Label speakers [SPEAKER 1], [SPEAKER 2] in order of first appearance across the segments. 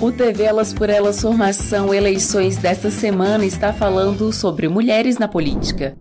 [SPEAKER 1] O TV Elas por Elas Formação Eleições desta semana está falando sobre mulheres na política.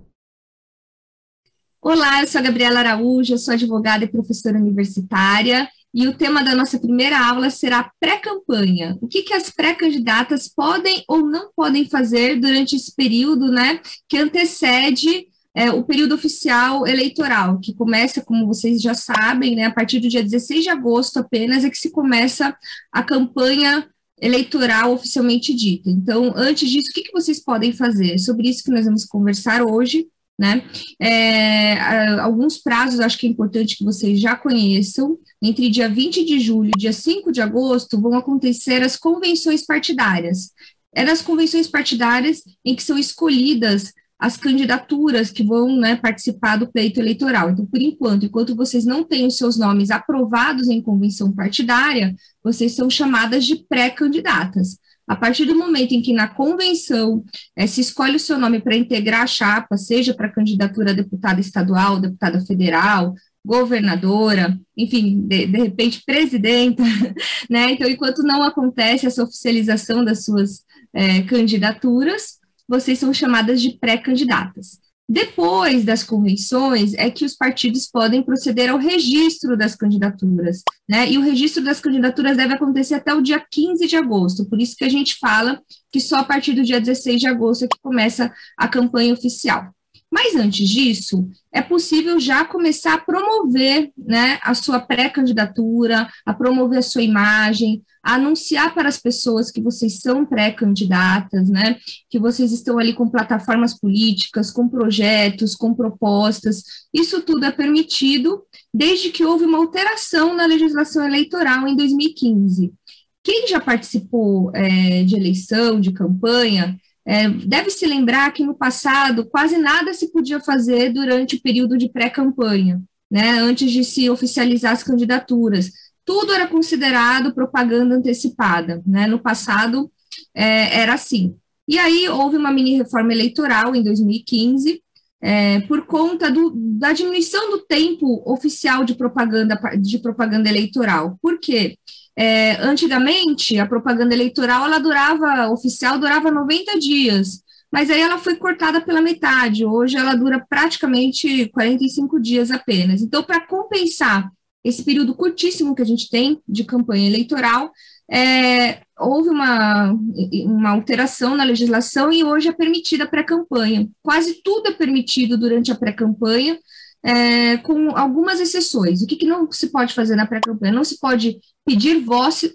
[SPEAKER 2] Olá, eu sou a Gabriela Araújo, eu sou advogada e professora universitária, e o tema da nossa primeira aula será pré-campanha. O que, que as pré-candidatas podem ou não podem fazer durante esse período, né, que antecede é, o período oficial eleitoral, que começa, como vocês já sabem, né, a partir do dia 16 de agosto apenas é que se começa a campanha eleitoral oficialmente dita. Então, antes disso, o que, que vocês podem fazer? Sobre isso que nós vamos conversar hoje, né? É, alguns prazos, acho que é importante que vocês já conheçam. Entre dia 20 de julho e dia 5 de agosto vão acontecer as convenções partidárias. É nas convenções partidárias em que são escolhidas as candidaturas que vão né, participar do pleito eleitoral. Então, por enquanto, enquanto vocês não têm os seus nomes aprovados em convenção partidária, vocês são chamadas de pré-candidatas. A partir do momento em que na convenção é, se escolhe o seu nome para integrar a chapa, seja para candidatura a deputada estadual, deputada federal, governadora, enfim, de, de repente presidenta, né? Então, enquanto não acontece essa oficialização das suas é, candidaturas, vocês são chamadas de pré-candidatas. Depois das convenções é que os partidos podem proceder ao registro das candidaturas, né? E o registro das candidaturas deve acontecer até o dia 15 de agosto, por isso que a gente fala que só a partir do dia 16 de agosto é que começa a campanha oficial. Mas antes disso, é possível já começar a promover né, a sua pré-candidatura, a promover a sua imagem, a anunciar para as pessoas que vocês são pré-candidatas, né, que vocês estão ali com plataformas políticas, com projetos, com propostas. Isso tudo é permitido desde que houve uma alteração na legislação eleitoral em 2015. Quem já participou é, de eleição, de campanha, é, deve se lembrar que no passado quase nada se podia fazer durante o período de pré-campanha, né, antes de se oficializar as candidaturas. Tudo era considerado propaganda antecipada. Né, no passado é, era assim. E aí houve uma mini reforma eleitoral em 2015, é, por conta do, da diminuição do tempo oficial de propaganda, de propaganda eleitoral. Por quê? É, antigamente, a propaganda eleitoral, ela durava, oficial, durava 90 dias, mas aí ela foi cortada pela metade, hoje ela dura praticamente 45 dias apenas. Então, para compensar esse período curtíssimo que a gente tem de campanha eleitoral, é, houve uma, uma alteração na legislação e hoje é permitida a pré-campanha. Quase tudo é permitido durante a pré-campanha, é, com algumas exceções. O que, que não se pode fazer na pré-campanha? Não se pode pedir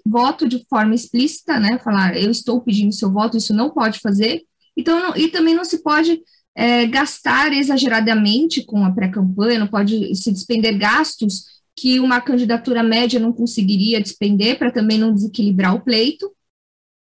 [SPEAKER 2] voto de forma explícita, né? Falar, eu estou pedindo seu voto, isso não pode fazer. Então, não, e também não se pode é, gastar exageradamente com a pré-campanha, não pode se despender gastos que uma candidatura média não conseguiria despender para também não desequilibrar o pleito,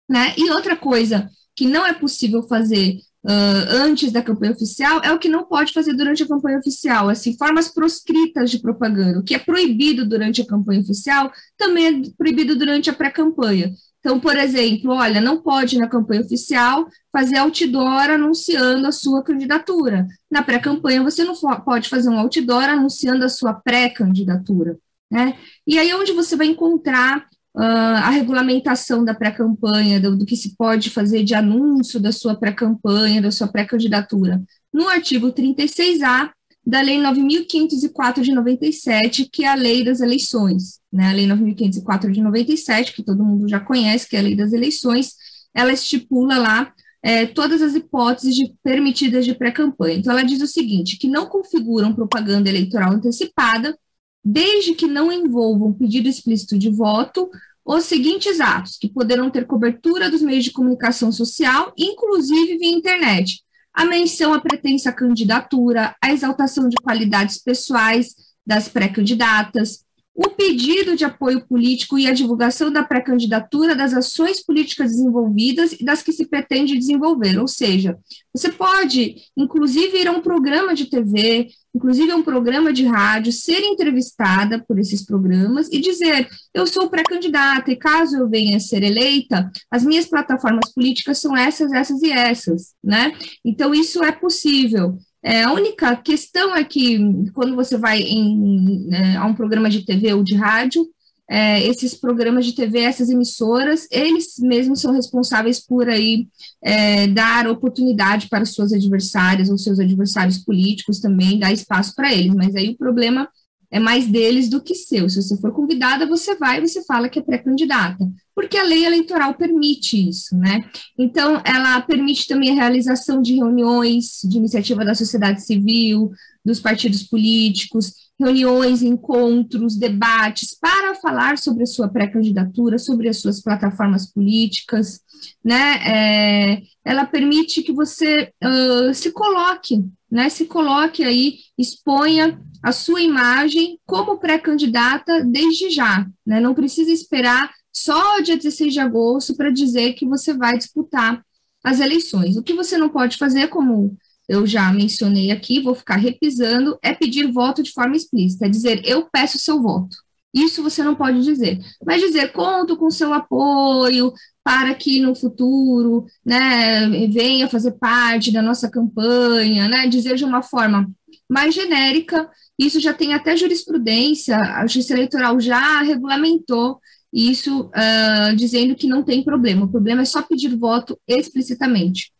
[SPEAKER 2] né? E outra coisa que não é possível fazer uh, antes da campanha oficial é o que não pode fazer durante a campanha oficial, assim, formas proscritas de propaganda. O que é proibido durante a campanha oficial também é proibido durante a pré-campanha. Então, por exemplo, olha, não pode na campanha oficial fazer outdoor anunciando a sua candidatura. Na pré-campanha, você não pode fazer um outdoor anunciando a sua pré-candidatura. Né? E aí, onde você vai encontrar uh, a regulamentação da pré-campanha, do, do, que se pode fazer de anúncio da sua pré-campanha, da sua pré-candidatura, no artigo 36A da Lei 9.504 de 97, que é a Lei das Eleições. Né? A Lei 9.504 de 97, que todo mundo já conhece, que é a Lei das Eleições, ela estipula lá é, todas as hipóteses de, permitidas de pré-campanha. Então, ela diz o seguinte, que não configuram propaganda eleitoral antecipada, desde que não envolvam pedido explícito de voto, os seguintes atos, que poderão ter cobertura dos meios de comunicação social, inclusive via internet. A menção à pretensa candidatura, a exaltação de qualidades pessoais das pré-candidatas, o pedido de apoio político e a divulgação da pré-candidatura das ações políticas desenvolvidas e das que se pretende desenvolver. Ou seja, você pode, inclusive, ir a um programa de TV, inclusive a um programa de rádio, ser entrevistada por esses programas e dizer: eu sou pré-candidata e caso eu venha a ser eleita, as minhas plataformas políticas são essas, essas e essas, né? Então, isso é possível. É, a única questão é que, quando você vai em, né, a um programa de TV ou de rádio, é, esses programas de TV, essas emissoras, eles mesmos são responsáveis por aí é, dar oportunidade para suas adversárias ou seus adversários políticos também, dar espaço para eles, mas aí o problema é mais deles do que seu. Se você for convidada, você vai e você fala que é pré-candidata, porque a lei eleitoral permite isso, né? Então, ela permite também a realização de reuniões de iniciativa da sociedade civil, dos partidos políticos, reuniões, encontros, debates para falar sobre a sua pré-candidatura, sobre as suas plataformas políticas, né? É, ela permite que você uh, se coloque, né? Se coloque aí, exponha a sua imagem como pré-candidata desde já, né? Não precisa esperar só dia 16 de agosto para dizer que você vai disputar as eleições. O que você não pode fazer, como eu já mencionei aqui, vou ficar repisando, é pedir voto de forma explícita, é dizer eu peço seu voto. Isso você não pode dizer, mas dizer conto com seu apoio para que no futuro, né, venha fazer parte da nossa campanha, né, dizer de uma forma mais genérica, isso já tem até jurisprudência, a Justiça Eleitoral já regulamentou isso, uh, dizendo que não tem problema, o problema é só pedir voto explicitamente.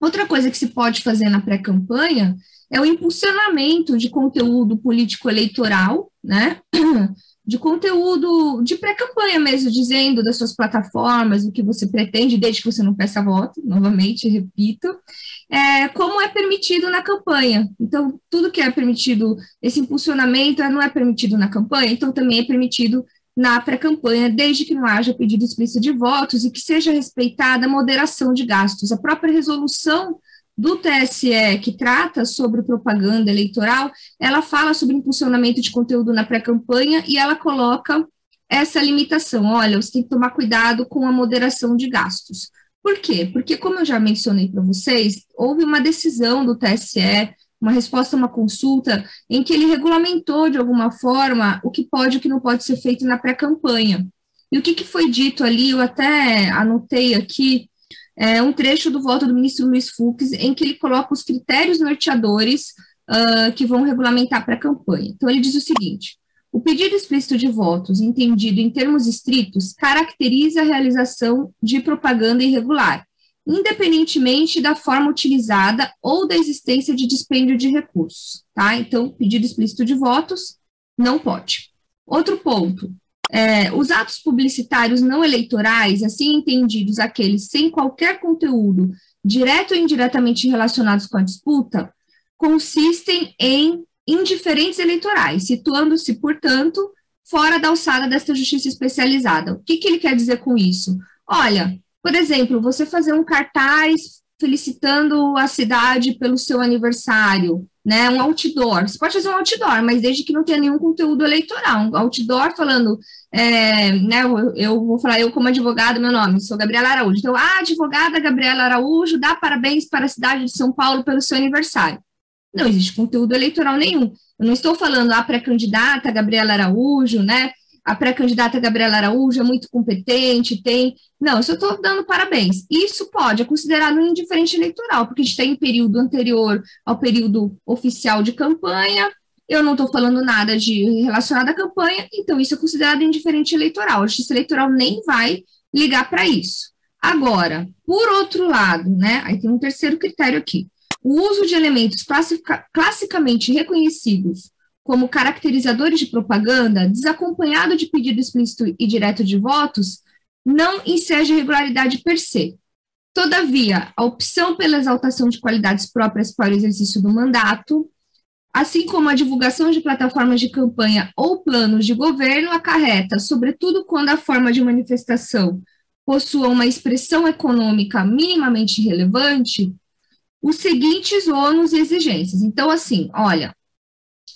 [SPEAKER 2] Outra coisa que se pode fazer na pré-campanha é o impulsionamento de conteúdo político-eleitoral, né? De conteúdo de pré-campanha mesmo, dizendo das suas plataformas, o que você pretende, desde que você não peça voto, novamente, repito, é, como é permitido na campanha. Então, tudo que é permitido, esse impulsionamento não é permitido na campanha, então também é permitido na pré-campanha, desde que não haja pedido explícito de votos e que seja respeitada a moderação de gastos. A própria resolução do TSE, que trata sobre propaganda eleitoral, ela fala sobre impulsionamento de conteúdo na pré-campanha e ela coloca essa limitação. Olha, você tem que tomar cuidado com a moderação de gastos. Por quê? Porque, como eu já mencionei para vocês, houve uma decisão do TSE, uma resposta a uma consulta, em que ele regulamentou de alguma forma o que pode e o que não pode ser feito na pré-campanha. E o que, que foi dito ali, eu até anotei aqui, é um trecho do voto do ministro Luiz Fux, em que ele coloca os critérios norteadores uh, que vão regulamentar a pré-campanha. Então, ele diz o seguinte: o pedido explícito de votos, entendido em termos estritos, caracteriza a realização de propaganda irregular, independentemente da forma utilizada ou da existência de dispêndio de recursos, tá? Então, pedido explícito de votos não pode. Outro ponto, é, os atos publicitários não eleitorais, assim entendidos aqueles sem qualquer conteúdo direto ou indiretamente relacionados com a disputa, consistem em indiferentes eleitorais, situando-se, portanto, fora da alçada desta justiça especializada. O que, que ele quer dizer com isso? Olha, por exemplo, você fazer um cartaz felicitando a cidade pelo seu aniversário, né? Um outdoor. Você pode fazer um outdoor, mas desde que não tenha nenhum conteúdo eleitoral. Um outdoor falando, é, né? Eu, eu, vou falar eu como advogada, meu nome, sou Gabriela Araújo. Então, a advogada Gabriela Araújo dá parabéns para a cidade de São Paulo pelo seu aniversário. Não existe conteúdo eleitoral nenhum. Eu não estou falando a pré-candidata Gabriela Araújo, né? A pré-candidata Gabriela Araújo é muito competente, tem. Não, eu só estou dando parabéns. Isso pode, é considerado um indiferente eleitoral, porque a gente está em período anterior ao período oficial de campanha. Eu não estou falando nada de relacionado à campanha, então isso é considerado indiferente eleitoral. A justiça eleitoral nem vai ligar para isso. Agora, por outro lado, né? Aí tem um terceiro critério aqui o uso de elementos classicamente reconhecidos como caracterizadores de propaganda, desacompanhado de pedido explícito e direto de votos, não enseja irregularidade per se. Todavia, a opção pela exaltação de qualidades próprias para o exercício do mandato, assim como a divulgação de plataformas de campanha ou planos de governo, acarreta, sobretudo quando a forma de manifestação possua uma expressão econômica minimamente relevante, os seguintes ônus e exigências. Então, assim, olha,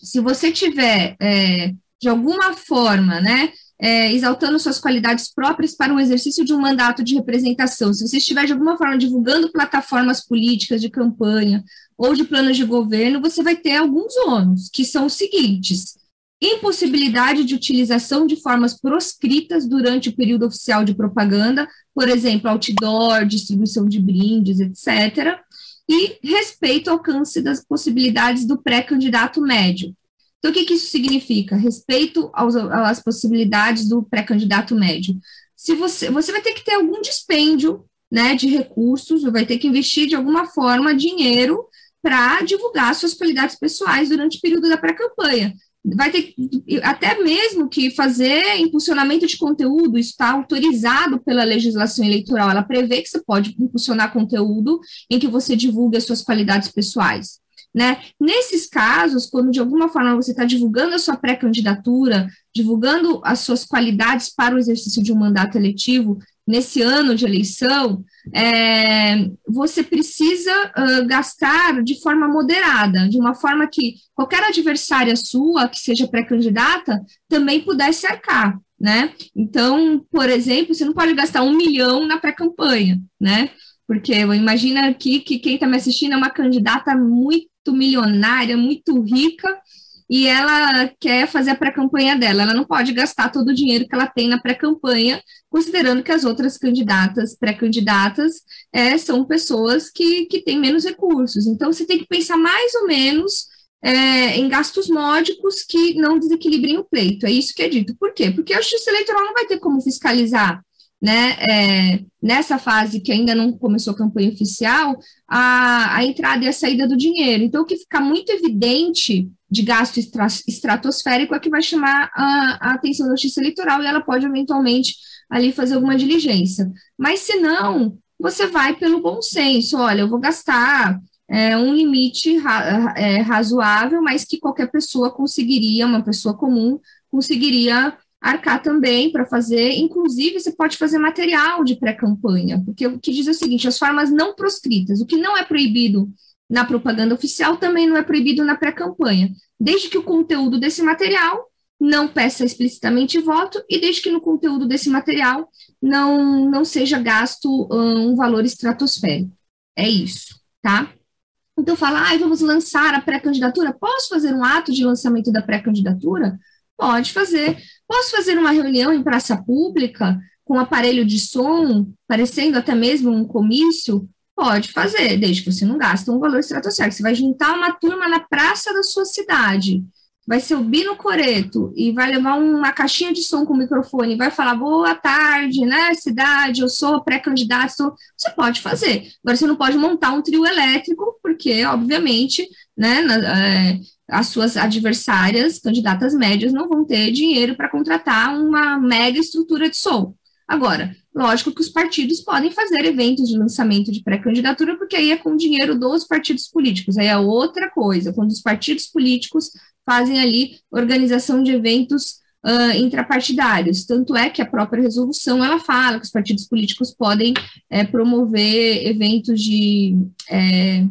[SPEAKER 2] se você tiver é, de alguma forma, né, é, exaltando suas qualidades próprias para um exercício de um mandato de representação, se você estiver de alguma forma divulgando plataformas políticas de campanha ou de planos de governo, você vai ter alguns ônus, que são os seguintes: impossibilidade de utilização de formas proscritas durante o período oficial de propaganda, por exemplo, outdoor, distribuição de brindes, etc., e respeito ao alcance das possibilidades do pré-candidato médio. Então, o que, que isso significa? Respeito aos, às possibilidades do pré-candidato médio. Se você, você vai ter que ter algum dispêndio né, de recursos, vai ter que investir de alguma forma dinheiro para divulgar suas qualidades pessoais durante o período da pré-campanha vai ter até mesmo que fazer impulsionamento de conteúdo, isso está autorizado pela legislação eleitoral, ela prevê que você pode impulsionar conteúdo em que você divulgue as suas qualidades pessoais. Né? Nesses casos, quando de alguma forma você está divulgando a sua pré-candidatura, divulgando as suas qualidades para o exercício de um mandato eletivo, nesse ano de eleição, é, você precisa uh, gastar de forma moderada, de uma forma que qualquer adversária sua, que seja pré-candidata, também pudesse arcar, né? Então, por exemplo, você não pode gastar um milhão na pré-campanha, né? Porque imagina aqui que quem está me assistindo é uma candidata muito milionária, muito rica, e ela quer fazer a pré-campanha dela. Ela não pode gastar todo o dinheiro que ela tem na pré-campanha, considerando que as outras candidatas, pré-candidatas, é, são pessoas que, que têm menos recursos. Então, você tem que pensar mais ou menos é, em gastos módicos que não desequilibrem o pleito. É isso que é dito. Por quê? Porque a Justiça Eleitoral não vai ter como fiscalizar né, é, nessa fase que ainda não começou a campanha oficial, a, a entrada e a saída do dinheiro. Então, o que fica muito evidente de gasto estratosférico é que vai chamar a, a atenção da justiça eleitoral e ela pode eventualmente ali fazer alguma diligência. Mas se não, você vai pelo bom senso, olha, eu vou gastar é, um limite ra é, razoável, mas que qualquer pessoa conseguiria, uma pessoa comum, conseguiria arcar também para fazer, inclusive você pode fazer material de pré-campanha, porque o que diz é o seguinte, as formas não proscritas, o que não é proibido na propaganda oficial também não é proibido na pré-campanha, desde que o conteúdo desse material não peça explicitamente voto e desde que no conteúdo desse material não, não seja gasto um valor estratosférico. É isso, tá? Então, falar, ah, vamos lançar a pré-candidatura. Posso fazer um ato de lançamento da pré-candidatura? Pode fazer. Posso fazer uma reunião em praça pública com aparelho de som, parecendo até mesmo um comício? Pode fazer, desde que você não gaste um valor estratosférico. Você vai juntar uma turma na praça da sua cidade, vai subir no coreto e vai levar uma caixinha de som com microfone e vai falar boa tarde, né, cidade, eu sou pré-candidato, você pode fazer. Agora, você não pode montar um trio elétrico, porque, obviamente, né, na, é, as suas adversárias, candidatas médias, não vão ter dinheiro para contratar uma mega estrutura de som. Agora, lógico que os partidos podem fazer eventos de lançamento de pré-candidatura, porque aí é com dinheiro dos partidos políticos, aí é outra coisa, quando os partidos políticos fazem ali organização de eventos uh, intrapartidários. Tanto é que a própria resolução ela fala que os partidos políticos podem é, promover eventos de é,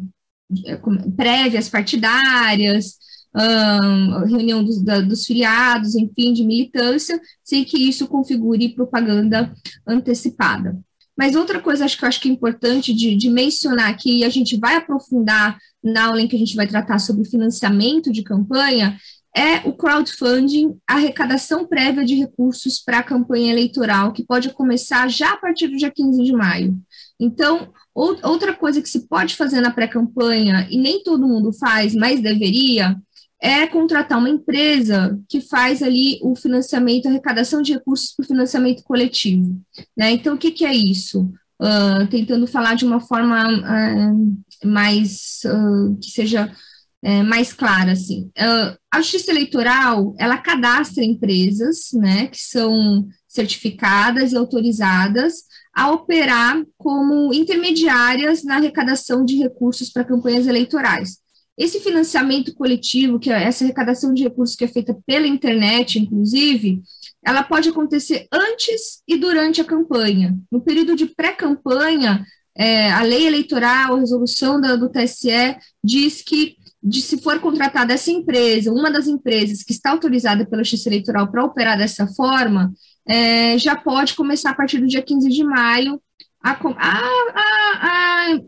[SPEAKER 2] prévias partidárias, um, reunião dos, da, dos filiados, enfim, de militância, sem que isso configure propaganda antecipada. Mas outra coisa acho que eu acho que é importante de, de mencionar aqui, e a gente vai aprofundar na aula em que a gente vai tratar sobre financiamento de campanha, é o crowdfunding, a arrecadação prévia de recursos para a campanha eleitoral, que pode começar já a partir do dia 15 de maio. Então, outra coisa que se pode fazer na pré-campanha, e nem todo mundo faz, mas deveria, é contratar uma empresa que faz ali o financiamento, arrecadação de recursos para o financiamento coletivo. Né? Então, o que, que é isso? Uh, tentando falar de uma forma uh, mais uh, que seja é, mais clara, assim. a Justiça Eleitoral, ela cadastra empresas, né, que são certificadas e autorizadas a operar como intermediárias na arrecadação de recursos para campanhas eleitorais. Esse financiamento coletivo, que é essa arrecadação de recursos que é feita pela internet, inclusive, ela pode acontecer antes e durante a campanha. No período de pré-campanha, é, a lei eleitoral, a resolução da, do TSE, diz que de se for contratada essa empresa, uma das empresas que está autorizada pela Justiça Eleitoral para operar dessa forma, é, já pode começar a partir do dia 15 de maio a, a, a,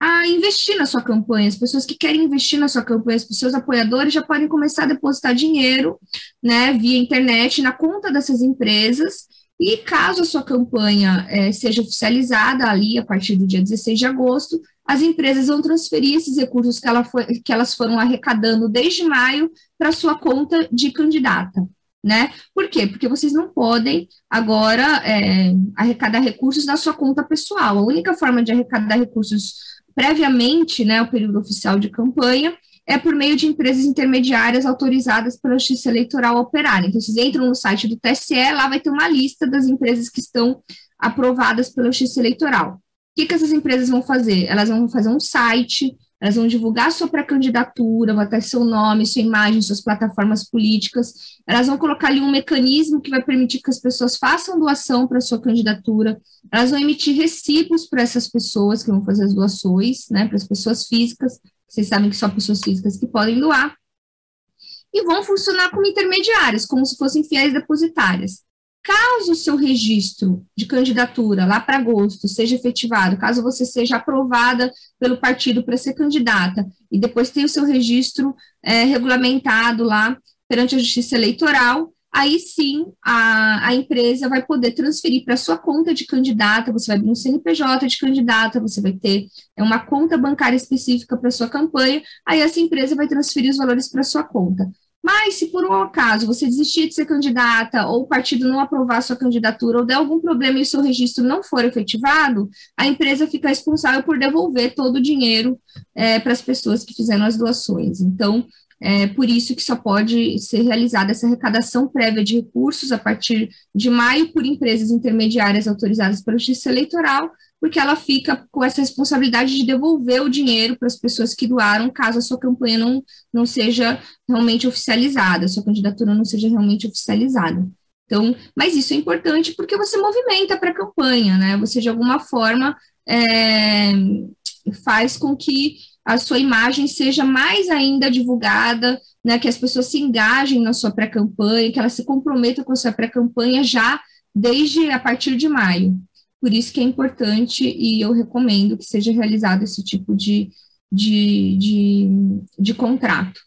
[SPEAKER 2] a, investir na sua campanha. As pessoas que querem investir na sua campanha, os seus apoiadores já podem começar a depositar dinheiro né, via internet na conta dessas empresas. E caso a sua campanha é, seja oficializada ali a partir do dia 16 de agosto, as empresas vão transferir esses recursos que, ela foi, que elas foram arrecadando desde maio para sua conta de candidata né? Por quê? Porque vocês não podem agora é, arrecadar recursos na sua conta pessoal. A única forma de arrecadar recursos previamente, né, o período oficial de campanha, é por meio de empresas intermediárias autorizadas pela Justiça Eleitoral a operar. Então, vocês entram no site do TSE, lá vai ter uma lista das empresas que estão aprovadas pela Justiça Eleitoral. O que, que essas empresas vão fazer? Elas vão fazer um site, elas vão divulgar sua pré-candidatura, vai ter seu nome, sua imagem, suas plataformas políticas. Elas vão colocar ali um mecanismo que vai permitir que as pessoas façam doação para sua candidatura. Elas vão emitir recibos para essas pessoas que vão fazer as doações, né, para as pessoas físicas. Vocês sabem que só pessoas físicas que podem doar. E vão funcionar como intermediários, como se fossem fiéis depositárias. Caso o seu registro de candidatura lá para agosto seja efetivado, caso você seja aprovada pelo partido para ser candidata e depois tenha o seu registro é, regulamentado lá perante a Justiça Eleitoral, aí sim a, a empresa vai poder transferir para sua conta de candidata, você vai abrir um CNPJ de candidata, você vai ter é, uma conta bancária específica para sua campanha, aí essa empresa vai transferir os valores para sua conta. Mas, se por um acaso você desistir de ser candidata, ou o partido não aprovar sua candidatura, ou der algum problema e seu registro não for efetivado, a empresa fica responsável por devolver todo o dinheiro é, para as pessoas que fizeram as doações. Então, é por isso que só pode ser realizada essa arrecadação prévia de recursos a partir de maio por empresas intermediárias autorizadas pela Justiça Eleitoral, porque ela fica com essa responsabilidade de devolver o dinheiro para as pessoas que doaram, caso a sua campanha não, não seja realmente oficializada, a sua candidatura não seja realmente oficializada. Então, mas isso é importante porque você movimenta para a campanha, né? Você, de alguma forma, é, faz com que a sua imagem seja mais ainda divulgada, né? Que as pessoas se engajem na sua pré-campanha, que elas se comprometam com a sua pré-campanha já desde a partir de maio. Por isso que é importante e eu recomendo que seja realizado esse tipo de, de, de, de contrato.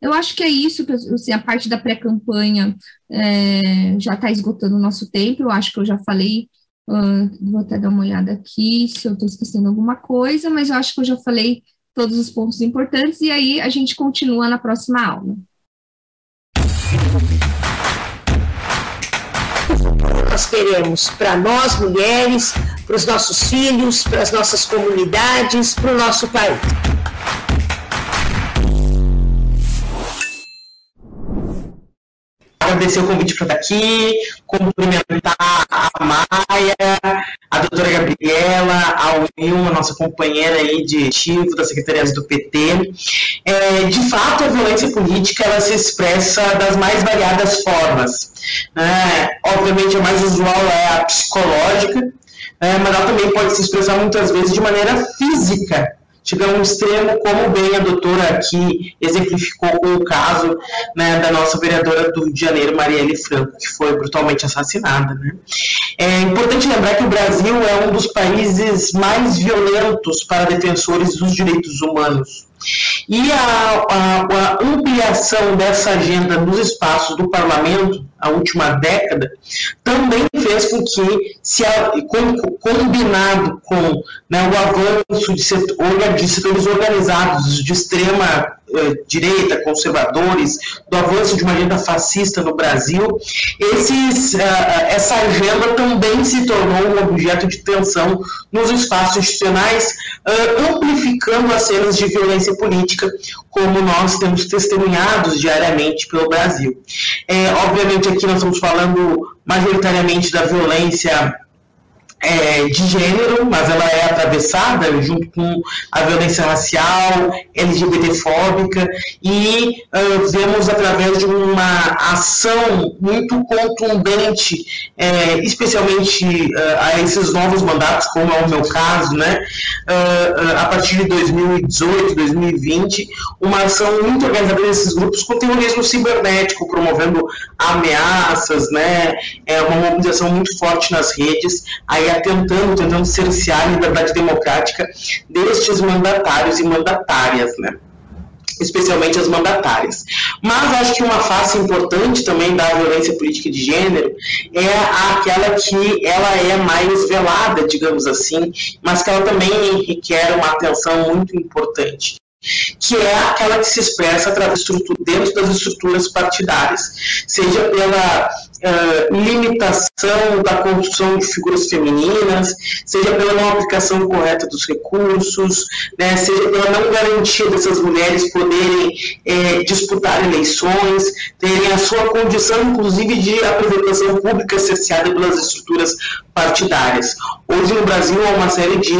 [SPEAKER 2] Eu acho que é isso, assim, a parte da pré-campanha é, já está esgotando o nosso tempo, eu acho que eu já falei, uh, vou até dar uma olhada aqui se eu estou esquecendo alguma coisa, mas eu acho que eu já falei todos os pontos importantes, e aí a gente continua na próxima aula.
[SPEAKER 3] Nós queremos para nós mulheres, para os nossos filhos, para as nossas comunidades, para o nosso país.
[SPEAKER 4] agradecer o convite para estar aqui, cumprimentar a Maia, doutora Gabriela, a Will, a nossa companheira aí de ativo das secretarias do PT. É, de fato, a violência política ela se expressa das mais variadas formas. Né? Obviamente, a mais usual é a psicológica, né? mas ela também pode se expressar muitas vezes de maneira física, chega a um extremo, como bem a doutora aqui exemplificou com o caso né, da nossa vereadora do Rio de Janeiro, Marielle Franco, que foi brutalmente assassinada. Né? É importante lembrar que o Brasil é um dos países mais violentos para defensores dos direitos humanos. E a, a, a, ampliação dessa agenda nos espaços do parlamento, a última década, também fez com que, se com, combinado com né, o avanço de, setor, de setores organizados de extrema eh, direita, conservadores, do avanço de uma agenda fascista no Brasil, esses, uh, essa agenda também se tornou um objeto de tensão nos espaços institucionais, amplificando as cenas de violência política, como nós temos testemunhados diariamente pelo Brasil. Obviamente, aqui nós estamos falando majoritariamente da violência é, de gênero, mas ela é atravessada junto com a violência racial, LGBTfóbica, e uh, vemos através de uma ação muito contundente, é, especialmente uh, a esses novos mandatos, como é o meu caso, né, uh, a partir de 2018, 2020, uma ação muito organizada desses grupos com terrorismo cibernético, promovendo ameaças, né, é uma mobilização muito forte nas redes, aí atentando, tentando cercear a liberdade democrática destes mandatários e mandatárias, né especialmente as mandatárias. Mas acho que uma face importante também da violência política de gênero é aquela que ela é mais velada, digamos assim, mas que ela também requer uma atenção muito importante que é aquela que se expressa através dentro das estruturas partidárias, seja pela uh, limitação da construção de figuras femininas, seja pela não aplicação correta dos recursos, né, seja pela não garantia dessas mulheres poderem eh, disputar eleições, terem a sua condição, inclusive, de apresentação pública cerceada pelas estruturas partidárias. Hoje no Brasil há uma série de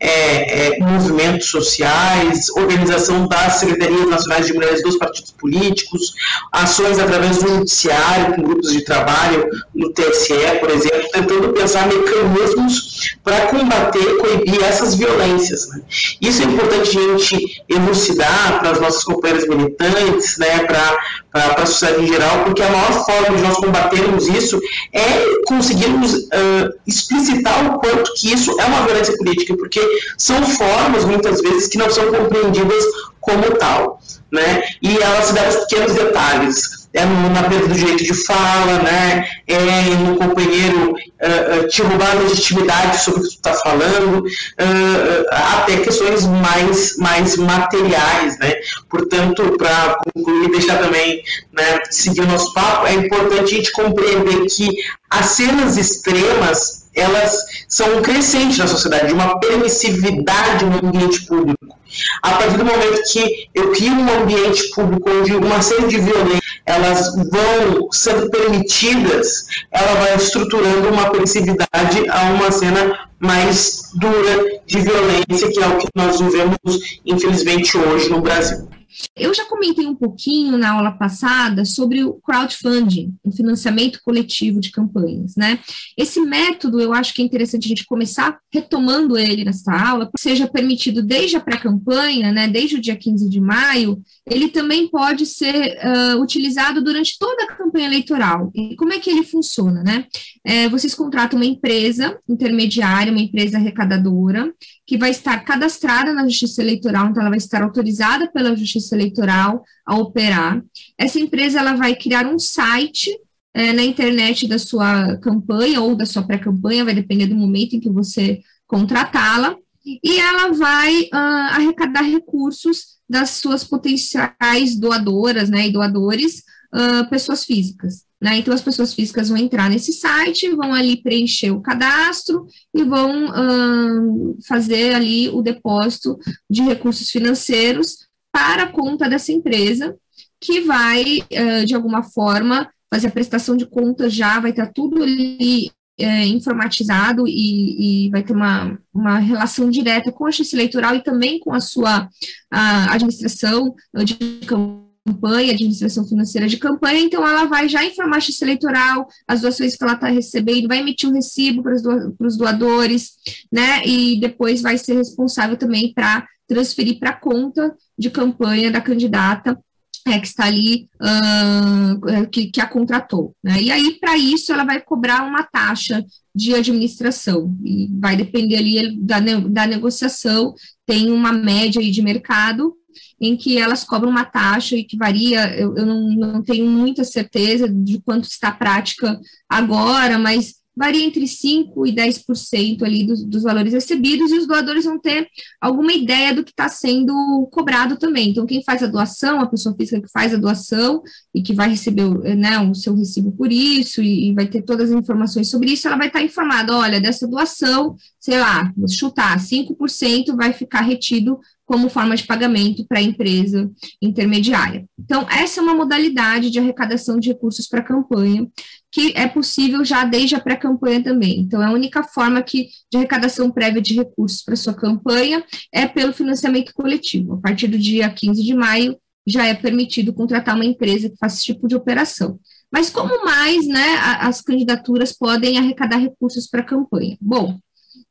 [SPEAKER 4] é, é, movimentos sociais, organização das secretarias nacionais de mulheres dos partidos políticos, ações através do judiciário, com grupos de trabalho no TSE, por exemplo, tentando pensar mecanismos para combater, coibir essas violências. Né? Isso é importante a gente elucidar para as nossas companheiras militantes, né, para a sociedade em geral, porque a maior forma de nós combatermos isso é conseguirmos uh, explicitar o quanto que isso é uma violência política, porque são formas, muitas vezes, que não são compreendidas como tal. Né? E ela se dá os pequenos detalhes é na perda do direito de fala, né, é no companheiro uh, te roubar a legitimidade sobre o que tu está falando, uh, até questões mais, mais materiais, né, portanto, para concluir, deixar também, né, seguir o nosso papo, é importante a gente compreender que as cenas extremas, elas são um crescente na sociedade, de uma permissividade no ambiente público, a partir do momento que eu crio um ambiente público onde uma série de violências elas vão sendo permitidas, ela vai estruturando uma permissividade a uma cena mais dura de violência, que é o que nós vivemos, infelizmente, hoje no Brasil.
[SPEAKER 2] Eu já comentei um pouquinho na aula passada sobre o crowdfunding, o financiamento coletivo de campanhas, né? Esse método eu acho que é interessante a gente começar retomando ele nessa aula, seja permitido desde a pré-campanha, né, desde o dia 15 de maio, ele também pode ser uh, utilizado durante toda a campanha eleitoral. E como é que ele funciona, né? É, vocês contratam uma empresa intermediária, uma empresa arrecadadora, que vai estar cadastrada na Justiça Eleitoral, então ela vai estar autorizada pela Justiça Eleitoral a operar. Essa empresa ela vai criar um site é, na internet da sua campanha ou da sua pré-campanha, vai depender do momento em que você contratá-la, e ela vai uh, arrecadar recursos das suas potenciais doadoras né, e doadores, uh, pessoas físicas. Né? Então, as pessoas físicas vão entrar nesse site, vão ali preencher o cadastro e vão uh, fazer ali o depósito de recursos financeiros para a conta dessa empresa, que vai, uh, de alguma forma, fazer a prestação de contas já, vai estar tudo ali é, informatizado e, e, vai ter uma, uma relação direta com a justiça eleitoral e também com a sua a administração de campanha administração financeira de campanha, então ela vai já informar a justiça eleitoral, as doações que ela está recebendo, vai emitir um recibo para os doadores, né, e depois vai ser responsável também para transferir para a conta de campanha da candidata é, que está ali, uh, que, que, a contratou. Né? E aí, para isso, ela vai cobrar uma taxa de administração, e vai depender ali da, da negociação, tem uma média aí de mercado, em que elas cobram uma taxa e que varia, eu, eu não, não tenho muita certeza de quanto está a prática agora, mas varia entre 5% e 10% ali dos, dos, valores recebidos, e os doadores vão ter alguma ideia do que está sendo cobrado também. Então, quem faz a doação, a pessoa física que faz a doação e que vai receber né, o seu recibo por isso, e, e vai ter todas as informações sobre isso, ela vai estar tá informada, olha, dessa doação, sei lá, vou chutar, 5% vai ficar retido como forma de pagamento para a empresa intermediária. Então, essa é uma modalidade de arrecadação de recursos para a campanha, que é possível já desde a pré-campanha também. Então, é a única forma que, de arrecadação prévia de recursos para sua campanha é pelo financiamento coletivo. A partir do dia 15 de maio, já é permitido contratar uma empresa que faça esse tipo de operação. Mas como mais né, as candidaturas podem arrecadar recursos para a campanha? Bom,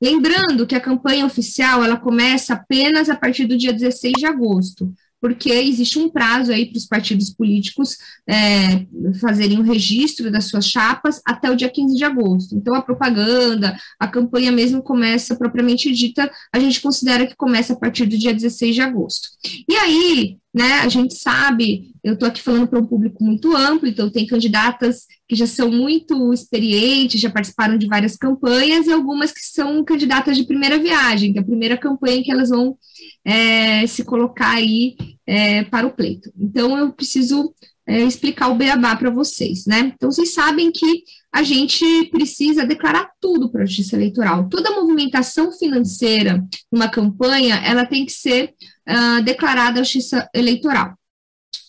[SPEAKER 2] Lembrando que a campanha oficial ela começa apenas a partir do dia 16 de agosto porque existe um prazo aí para os partidos políticos é, fazerem o registro das suas chapas até o dia 15 de agosto. Então, a propaganda, a campanha mesmo começa propriamente dita, a gente considera que começa a partir do dia 16 de agosto. E aí, né, a gente sabe, eu estou aqui falando para um público muito amplo, então tem candidatas que já são muito experientes, já participaram de várias campanhas, e algumas que são candidatas de primeira viagem, que é a primeira campanha que elas vão é, se colocar aí é, para o pleito. Então, eu preciso é, explicar o beabá para vocês, né? Então, vocês sabem que a gente precisa declarar tudo para a justiça eleitoral. Toda movimentação financeira numa campanha, ela tem que ser uh, declarada à justiça eleitoral.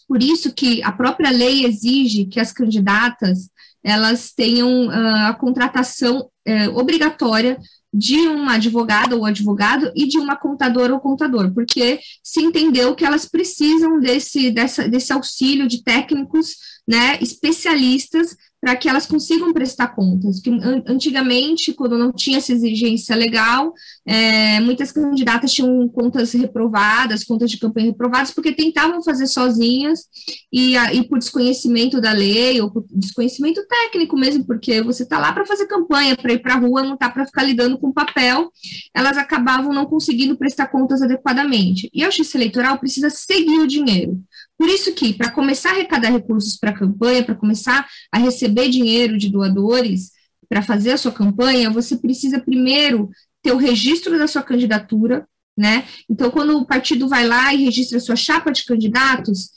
[SPEAKER 2] Por isso que a própria lei exige que as candidatas elas tenham uh, a contratação uh, obrigatória de uma advogada ou advogado e de uma contadora ou contador, porque se entendeu que elas precisam desse, dessa, desse auxílio de técnicos né, especialistas para que elas consigam prestar contas. Que antigamente, quando não tinha essa exigência legal, é, muitas candidatas tinham contas reprovadas, contas de campanha reprovadas, porque tentavam fazer sozinhas e, e por desconhecimento da lei ou por desconhecimento técnico mesmo, porque você está lá para fazer campanha, para ir para a rua, não está para ficar lidando com papel, elas acabavam não conseguindo prestar contas adequadamente. E a justiça eleitoral precisa seguir o dinheiro. Por isso que, para começar a arrecadar recursos para a campanha, para começar a receber dinheiro de doadores para fazer a sua campanha, você precisa primeiro ter o registro da sua candidatura, né? Então, quando o partido vai lá e registra a sua chapa de candidatos,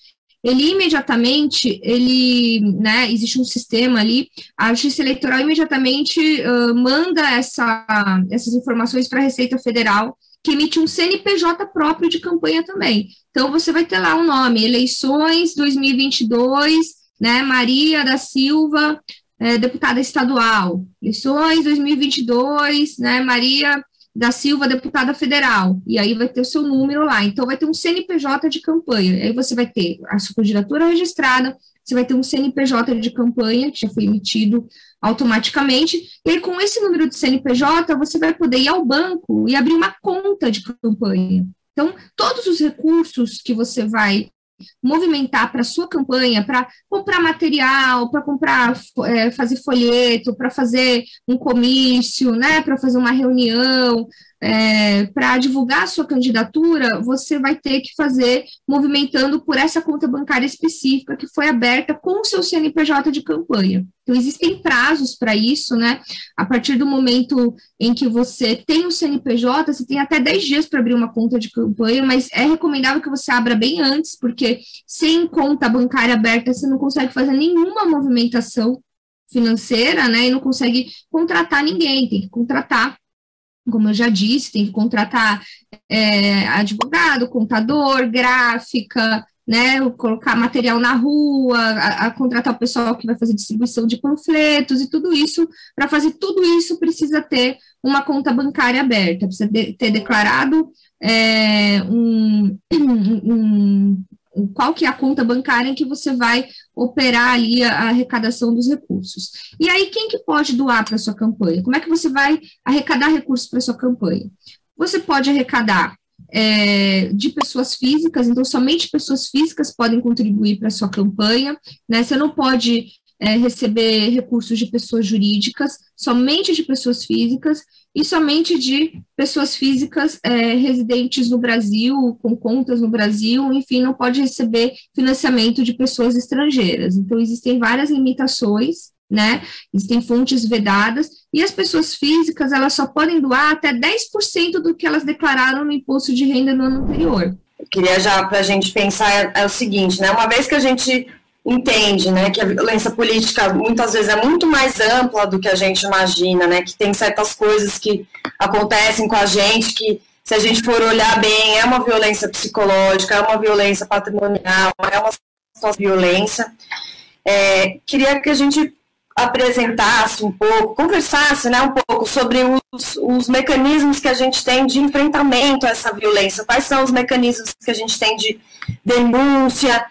[SPEAKER 2] ele imediatamente, ele, né, existe um sistema ali, a Justiça Eleitoral imediatamente uh, manda essa, essas informações para a Receita Federal, que emite um CNPJ próprio de campanha também. Então, você vai ter lá o um nome, eleições 2022, né, Maria da Silva, é, deputada estadual, eleições 2022, né, Maria da Silva, deputada federal, e aí vai ter o seu número lá. Então, vai ter um CNPJ de campanha, aí você vai ter a sua candidatura registrada, você vai ter um CNPJ de campanha, que já foi emitido automaticamente, e aí com esse número de CNPJ, você vai poder ir ao banco e abrir uma conta de campanha. Então, todos os recursos que você vai movimentar para sua campanha, para comprar material, para comprar, é, fazer folheto, para fazer um comício, né, para fazer uma reunião, é, para divulgar a sua candidatura, você vai ter que fazer movimentando por essa conta bancária específica que foi aberta com o seu CNPJ de campanha. Então, existem prazos para isso, né? A partir do momento em que você tem o CNPJ, você tem até 10 dias para abrir uma conta de campanha, mas é recomendável que você abra bem antes, porque sem conta bancária aberta, você não consegue fazer nenhuma movimentação financeira, né? E não consegue contratar ninguém, tem que contratar como eu já disse, tem que contratar é, advogado, contador, gráfica, né, colocar material na rua, a, a, contratar o pessoal que vai fazer distribuição de panfletos e tudo isso. Para fazer tudo isso, precisa ter uma conta bancária aberta, precisa de, ter declarado é, um, um, qual que é a conta bancária em que você vai operar ali a, arrecadação dos recursos. E aí, quem que pode doar para sua campanha? Como é que você vai arrecadar recursos para sua campanha? Você pode arrecadar é, de pessoas físicas, então somente pessoas físicas podem contribuir para sua campanha, né? Você não pode é, receber recursos de pessoas jurídicas, somente de pessoas físicas, e somente de pessoas físicas é, residentes no Brasil, com contas no Brasil, enfim, não pode receber financiamento de pessoas estrangeiras. Então, existem várias limitações, né? Existem fontes vedadas, e as pessoas físicas, elas só podem doar até 10% do que elas declararam no imposto de renda no ano anterior.
[SPEAKER 5] Eu queria já, para a gente pensar, é, é o seguinte, né? Uma vez que a gente entende, né, que a violência política muitas vezes é muito mais ampla do que a gente imagina, né, que tem certas coisas que acontecem com a gente que se a gente for olhar bem é uma violência psicológica, é uma violência patrimonial, é uma violência. É, queria que a gente apresentasse um pouco, conversasse, né, um pouco sobre os, os mecanismos que a gente tem de enfrentamento a essa violência, quais são os mecanismos que a gente tem de denúncia,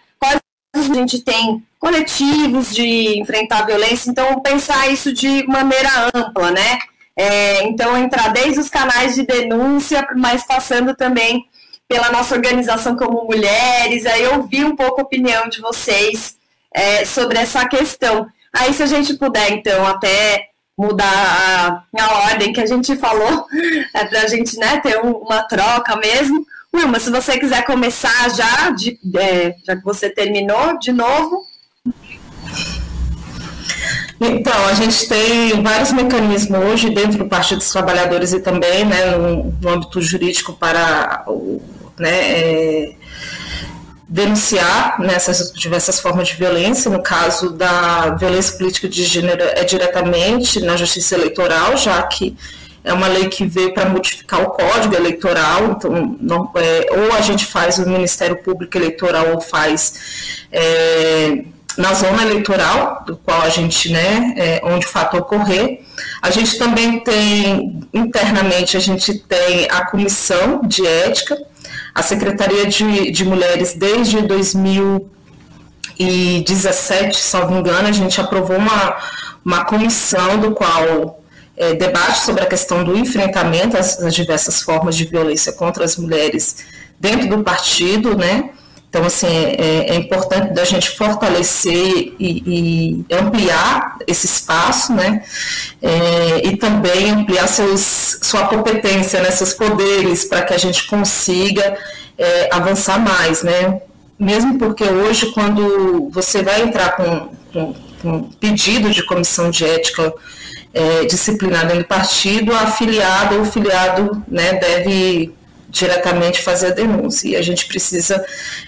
[SPEAKER 5] a gente tem coletivos de enfrentar a violência, então pensar isso de maneira ampla, né? É, então, entrar desde os canais de denúncia, mas passando também pela nossa organização como mulheres, aí eu vi um pouco a opinião de vocês é, sobre essa questão. Aí, se a gente puder, então, até mudar a, a ordem que a gente falou, é para a gente né, ter um, uma troca mesmo. Wilma, se você quiser começar já, de, é, já que você terminou, de novo.
[SPEAKER 6] Então, a gente tem vários mecanismos hoje dentro do Partido dos Trabalhadores e também né, no, no âmbito jurídico para né, é, denunciar nessas diversas formas de violência. No caso da violência política de gênero, é diretamente na justiça eleitoral, já que é uma lei que veio para modificar o código eleitoral, então não, é, ou a gente faz o Ministério Público Eleitoral ou faz é, na zona eleitoral, do qual a gente, né, é, onde o fato ocorrer. A gente também tem, internamente, a gente tem a comissão de ética, a Secretaria de, de Mulheres, desde 2017, salvo engano, a gente aprovou uma, uma comissão do qual é, debate sobre a questão do enfrentamento às, às, diversas formas de violência contra as mulheres dentro do partido, né? Então, assim, é, é importante da gente fortalecer e, e, ampliar esse espaço, né? É, e também ampliar seus, sua competência, né? seus poderes, para que a gente consiga é, avançar mais, né? Mesmo porque hoje, quando você vai entrar com, com, com pedido de comissão de ética é, disciplinar dentro do partido, a afiliada ou filiado né, deve diretamente fazer a denúncia. E a gente precisa,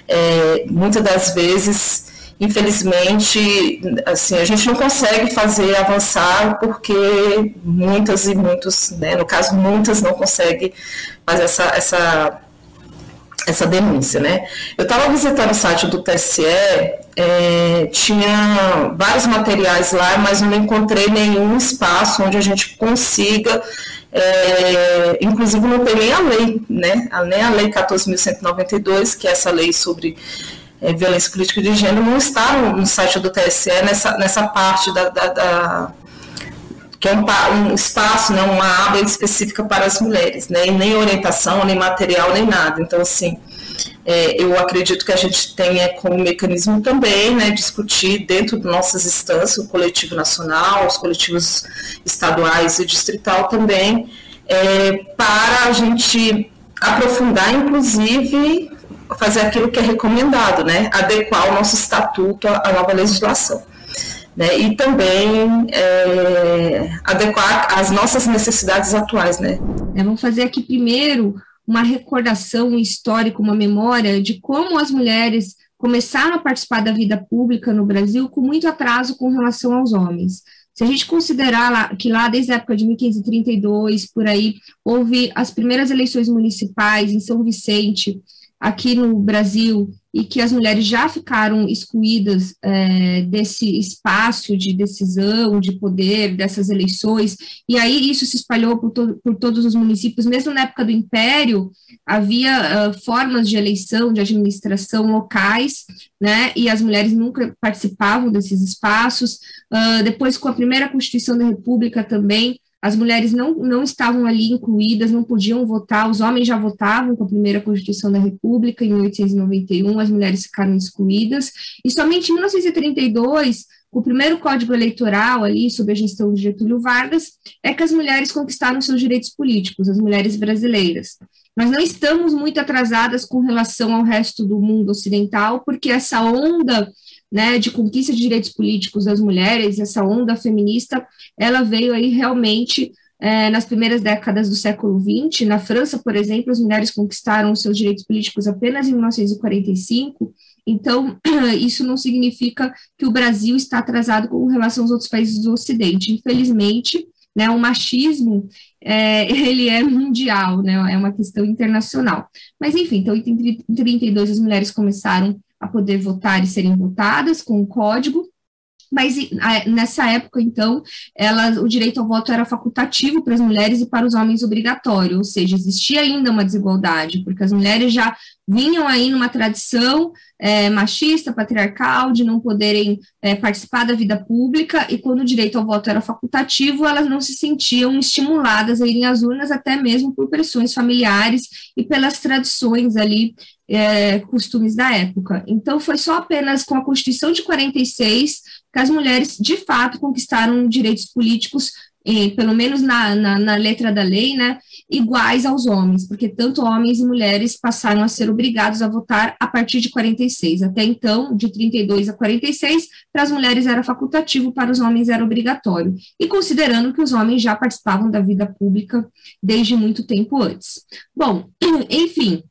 [SPEAKER 6] é, muitas das vezes, infelizmente, assim, a gente não consegue fazer avançar porque muitas e muitos, né, no caso, muitas não conseguem fazer essa, essa, essa denúncia, né. Eu estava visitando o site do TSE, é, tinha vários materiais lá, mas não encontrei nenhum espaço onde a gente consiga é, inclusive não tem nem a lei, né? Nem a lei 14.192, que é essa lei sobre é, violência política de gênero, não está no, no site do TSE nessa, nessa parte da, da, da que é um, um, espaço, né, uma aba específica para as mulheres, né, e nem orientação, nem material, nem nada. Então, assim, é, eu acredito que a gente tenha como mecanismo também né, discutir dentro de nossas instâncias, o coletivo nacional, os coletivos estaduais e distrital também, é, para a gente aprofundar, inclusive, fazer aquilo que é recomendado, né, adequar o nosso estatuto à nova legislação. Né, e também é, adequar as nossas necessidades atuais. Né.
[SPEAKER 2] É, vamos fazer aqui primeiro uma recordação, histórico, uma memória de como as mulheres começaram a participar da vida pública no Brasil com muito atraso com relação aos homens. Se a gente considerar lá, que lá desde a época de 1532, por aí, houve as primeiras eleições municipais em São Vicente, aqui no Brasil, e que as mulheres já ficaram excluídas é, desse espaço de decisão, de poder, dessas eleições, e aí isso se espalhou por, to por todos os municípios, mesmo na época do Império, havia uh, formas de eleição, de administração locais, né, e as mulheres nunca participavam desses espaços, uh, depois com a primeira Constituição da República também, as mulheres não, não estavam ali incluídas, não podiam votar, os homens já votavam com a primeira Constituição da República, em 1891, as mulheres ficaram excluídas, e somente em 1932, o primeiro Código Eleitoral, ali, sob a gestão de Getúlio Vargas, é que as mulheres conquistaram seus direitos políticos, as mulheres brasileiras. Nós não estamos muito atrasadas com relação ao resto do mundo ocidental, porque essa onda né, de conquista de direitos políticos das mulheres, essa onda feminista, ela veio aí realmente é, nas primeiras décadas do século XX. Na França, por exemplo, as mulheres conquistaram seus direitos políticos apenas em 1945. Então, isso não significa que o Brasil está atrasado com relação aos outros países do Ocidente. Infelizmente, né, o machismo, é, ele é mundial, né, é uma questão internacional. Mas, enfim, então, em 32 as mulheres começaram a poder votar e serem votadas com o código, mas nessa época, então, ela, o direito ao voto era facultativo para as mulheres e para os homens obrigatório, ou seja, existia ainda uma desigualdade, porque as mulheres já vinham aí numa tradição é, machista, patriarcal, de não poderem é, participar da vida pública, e quando o direito ao voto era facultativo, elas não se sentiam estimuladas a irem às urnas, até mesmo por pressões familiares e pelas tradições ali, é, costumes da época. Então, foi só apenas com a Constituição de 46 que as mulheres, de fato, conquistaram direitos políticos eh, pelo menos na, na, na, letra da lei, né, iguais aos homens, porque tanto homens e mulheres passaram a ser obrigados a votar a partir de 46. Até então, de 32 a 46, para as mulheres era facultativo, para os homens era obrigatório. E considerando que os homens já participavam da vida pública desde muito tempo antes. Bom, enfim,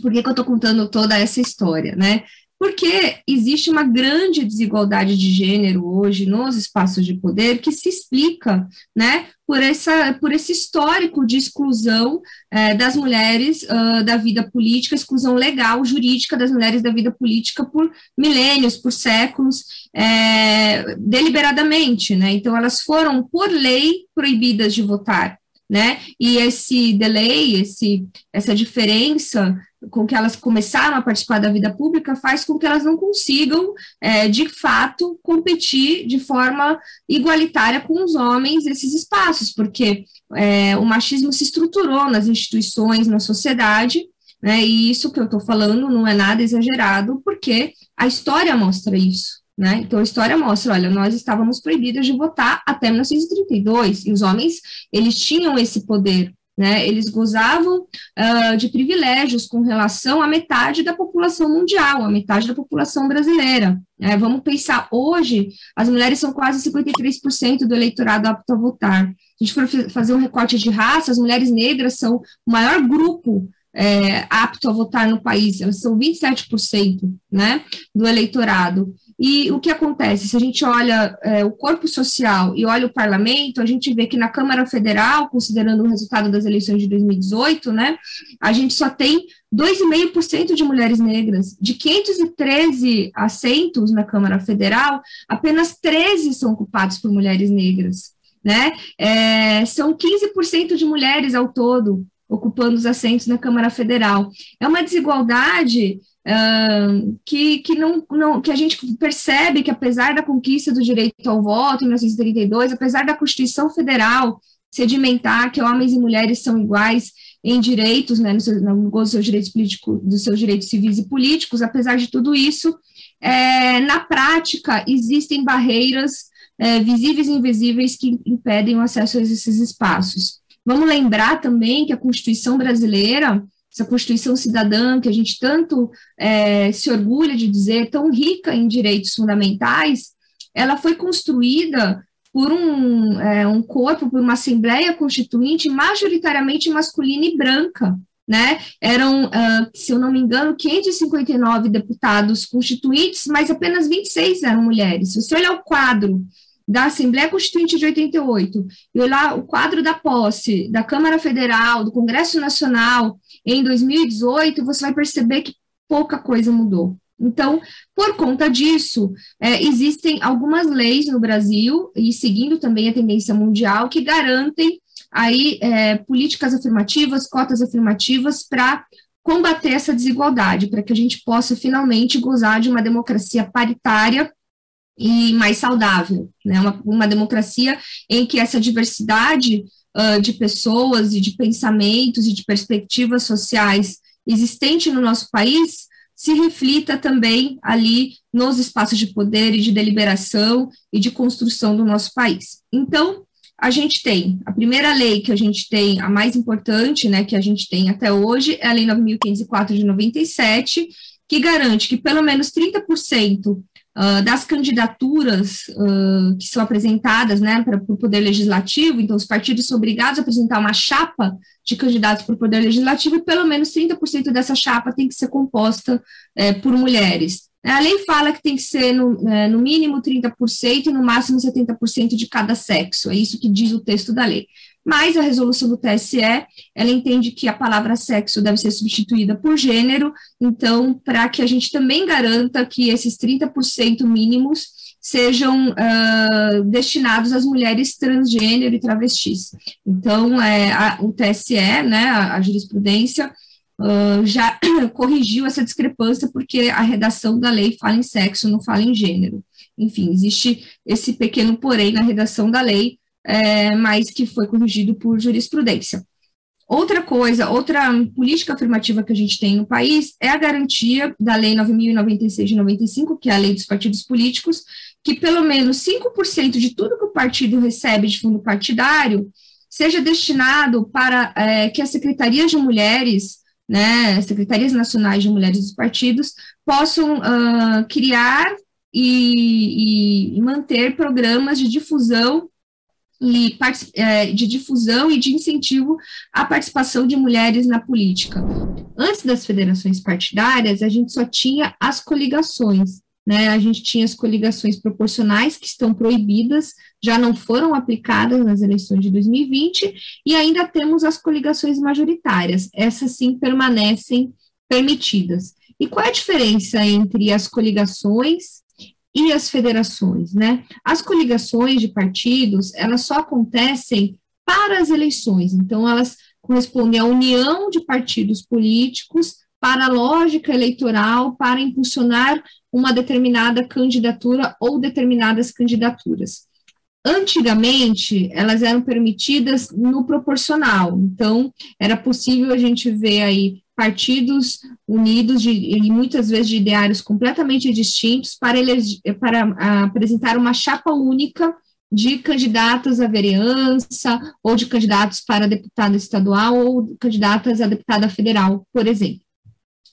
[SPEAKER 2] por que, que eu estou contando toda essa história, né? porque existe uma grande desigualdade de gênero hoje nos espaços de poder que se explica, né, por, essa, por esse histórico de exclusão é, das mulheres uh, da vida política, exclusão legal, jurídica das mulheres da vida política por milênios, por séculos, é, deliberadamente, né, então elas foram, por lei, proibidas de votar, né? E esse delay, esse, essa diferença com que elas começaram a participar da vida pública faz com que elas não consigam, é, de fato, competir de forma igualitária com os homens esses espaços, porque é, o machismo se estruturou nas instituições, na sociedade, né, e isso que eu estou falando não é nada exagerado, porque a história mostra isso. Né? Então, a história mostra, olha, nós estávamos proibidas de votar até 1932, e os homens, eles tinham esse poder, né? Eles gozavam uh, de privilégios com relação à metade da população mundial, a metade da população brasileira. Né? Vamos pensar, hoje, as mulheres são quase 53% do eleitorado apto a votar. Se a gente for fazer um recorte de raça, as mulheres negras são o maior grupo é, apto a votar no país, elas são 27% né, do eleitorado. E o que acontece? Se a gente olha é, o corpo social e olha o parlamento, a gente vê que na Câmara Federal, considerando o resultado das eleições de 2018, né, a gente só tem 2,5% de mulheres negras. De 513 assentos na Câmara Federal, apenas 13 são ocupados por mulheres negras. Né? É, são 15% de mulheres ao todo ocupando os assentos na Câmara Federal. É uma desigualdade uh, que, que, não, não, que a gente percebe que, apesar da conquista do direito ao voto em 1932, apesar da Constituição Federal sedimentar que homens e mulheres são iguais em direitos, né, no, seu, no gozo dos seus direitos políticos, dos seus direitos civis e políticos, apesar de tudo isso, é, na prática existem barreiras é, visíveis e invisíveis que impedem o acesso a esses espaços. Vamos lembrar também que a Constituição brasileira essa Constituição cidadã que a gente tanto é, se orgulha de dizer, tão rica em direitos fundamentais, ela foi construída por um, é, um corpo, por uma Assembleia Constituinte majoritariamente masculina e branca, né? Eram, uh, se eu não me engano, 559 deputados constituintes, mas apenas 26 eram mulheres. Se você olhar o quadro da Assembleia Constituinte de 88 e olhar o quadro da posse da Câmara Federal, do Congresso Nacional em 2018, você vai perceber que pouca coisa mudou. Então, por conta disso, é, existem algumas leis no Brasil, e seguindo também a tendência mundial, que garantem aí é, políticas afirmativas, cotas afirmativas para combater essa desigualdade, para que a gente possa finalmente gozar de uma democracia paritária e mais saudável, né? Uma, uma democracia em que essa diversidade uh, de pessoas e de pensamentos e de perspectivas sociais existente no nosso país se reflita também ali nos espaços de poder e de deliberação e de construção do nosso país. Então, a gente tem a primeira lei que a gente tem, a mais importante, né, que a gente tem até hoje, é a Lei 9.504 de 97, que garante que pelo menos 30% uh, das candidaturas uh, que são apresentadas né, para o Poder Legislativo, então os partidos são obrigados a apresentar uma chapa de candidatos para o Poder Legislativo e pelo menos 30% dessa chapa tem que ser composta eh, por mulheres. A lei fala que tem que ser no, eh, no mínimo 30% e no máximo 70% de cada sexo, é isso que diz o texto da lei mas a resolução do TSE, ela entende que a palavra sexo deve ser substituída por gênero, então, para que a gente também garanta que esses 30% mínimos sejam uh, destinados às mulheres transgênero e travestis. Então, é, a, o TSE, né, a, a jurisprudência, uh, já corrigiu essa discrepância porque a redação da lei fala em sexo, não fala em gênero. Enfim, existe esse pequeno porém na redação da lei, é, mas que foi corrigido por jurisprudência. Outra coisa, outra política afirmativa que a gente tem no país é a garantia da Lei 9.096 de 95, que é a lei dos partidos políticos, que pelo menos 5% de tudo que o partido recebe de fundo partidário seja destinado para é, que as secretarias de mulheres, né, secretarias nacionais de mulheres dos partidos, possam uh, criar e, e, e manter programas de difusão e é, de difusão e de incentivo à participação de mulheres na política. Antes das federações partidárias, a gente só tinha as coligações, né? A gente tinha as coligações proporcionais que estão proibidas, já não foram aplicadas nas eleições de 2020, e ainda temos as coligações majoritárias. Essas sim permanecem permitidas. E qual é a diferença entre as coligações e as federações, né? As coligações de partidos, elas só acontecem para as eleições, então elas correspondem à união de partidos políticos para a lógica eleitoral, para impulsionar uma determinada candidatura ou determinadas candidaturas. Antigamente, elas eram permitidas no proporcional, então era possível a gente ver aí partidos unidos de, e muitas vezes de ideários completamente distintos para, para apresentar uma chapa única de candidatos à vereança ou de candidatos para deputado estadual ou candidatas a deputada federal, por exemplo.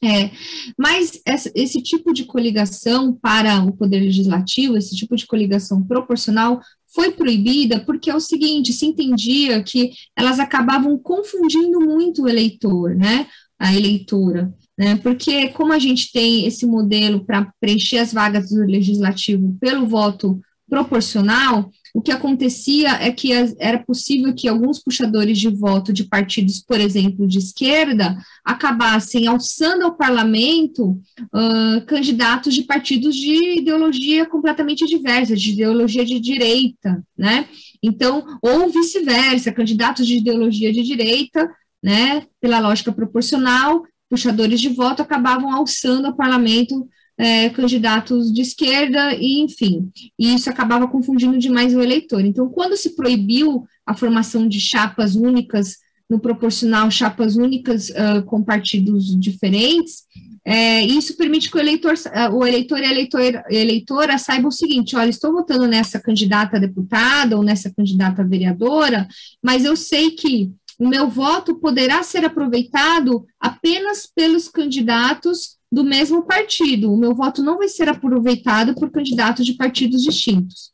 [SPEAKER 2] É, mas essa, esse tipo de coligação para o poder legislativo, esse tipo de coligação proporcional, foi proibida porque é o seguinte, se entendia que elas acabavam confundindo muito o eleitor, né? A eleitora, né? Porque como a gente tem esse modelo para preencher as vagas do legislativo pelo voto proporcional, o que acontecia é que era possível que alguns puxadores de voto de partidos, por exemplo, de esquerda, acabassem alçando ao parlamento uh, candidatos de partidos de ideologia completamente diversa, de ideologia de direita, né? Então, ou vice-versa, candidatos de ideologia de direita né, pela lógica proporcional, puxadores de voto acabavam alçando ao parlamento é, candidatos de esquerda, e enfim, e isso acabava confundindo demais o eleitor. Então, quando se proibiu a formação de chapas únicas no proporcional, chapas únicas uh, com partidos diferentes, é, isso permite que o eleitor, o eleitor e a eleitora, eleitora saibam o seguinte: olha, estou votando nessa candidata a deputada ou nessa candidata a vereadora, mas eu sei que meu voto poderá ser aproveitado apenas pelos candidatos do mesmo partido. O meu voto não vai ser aproveitado por candidatos de partidos distintos.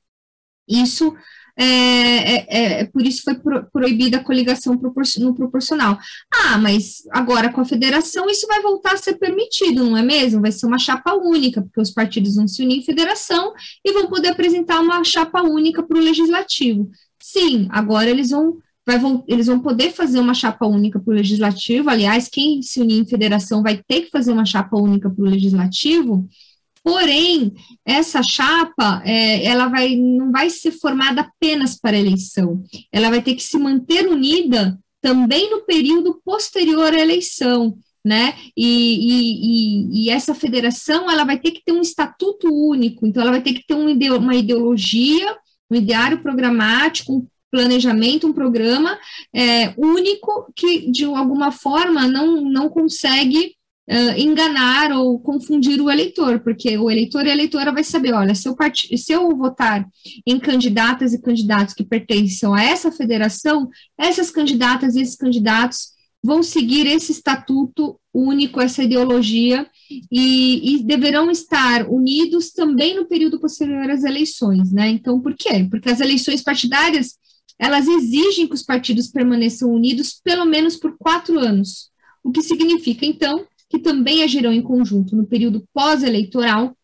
[SPEAKER 2] Isso é, é, é por isso foi pro, proibida a coligação no proporcional. Ah, mas agora com a federação isso vai voltar a ser permitido, não é mesmo? Vai ser uma chapa única, porque os partidos vão se unir em federação e vão poder apresentar uma chapa única para o legislativo. Sim, agora eles vão vai, eles vão poder fazer uma chapa única para o legislativo. Aliás, quem se unir em federação vai ter que fazer uma chapa única para o legislativo. Porém, essa chapa, é, ela vai, não vai ser formada apenas para a eleição. Ela vai ter que se manter unida também no período posterior à eleição. Né? E, e, e, essa federação ela vai ter que ter um estatuto único, então ela vai ter que ter uma ideologia, um ideário programático, um planejamento, um programa é, único que, de alguma forma, não, não consegue uh, enganar ou confundir o eleitor, porque o eleitor e a eleitora vai saber, olha, se eu, part... se eu votar em candidatas e candidatos que pertencem a essa federação, essas candidatas e esses candidatos vão seguir esse estatuto único, essa ideologia, e, e, deverão estar unidos também no período posterior às eleições, né? Então, por quê? Porque as eleições partidárias, elas exigem que os partidos permaneçam unidos pelo menos por quatro anos, o que significa, então, que também agirão em conjunto no período pós-eleitoral,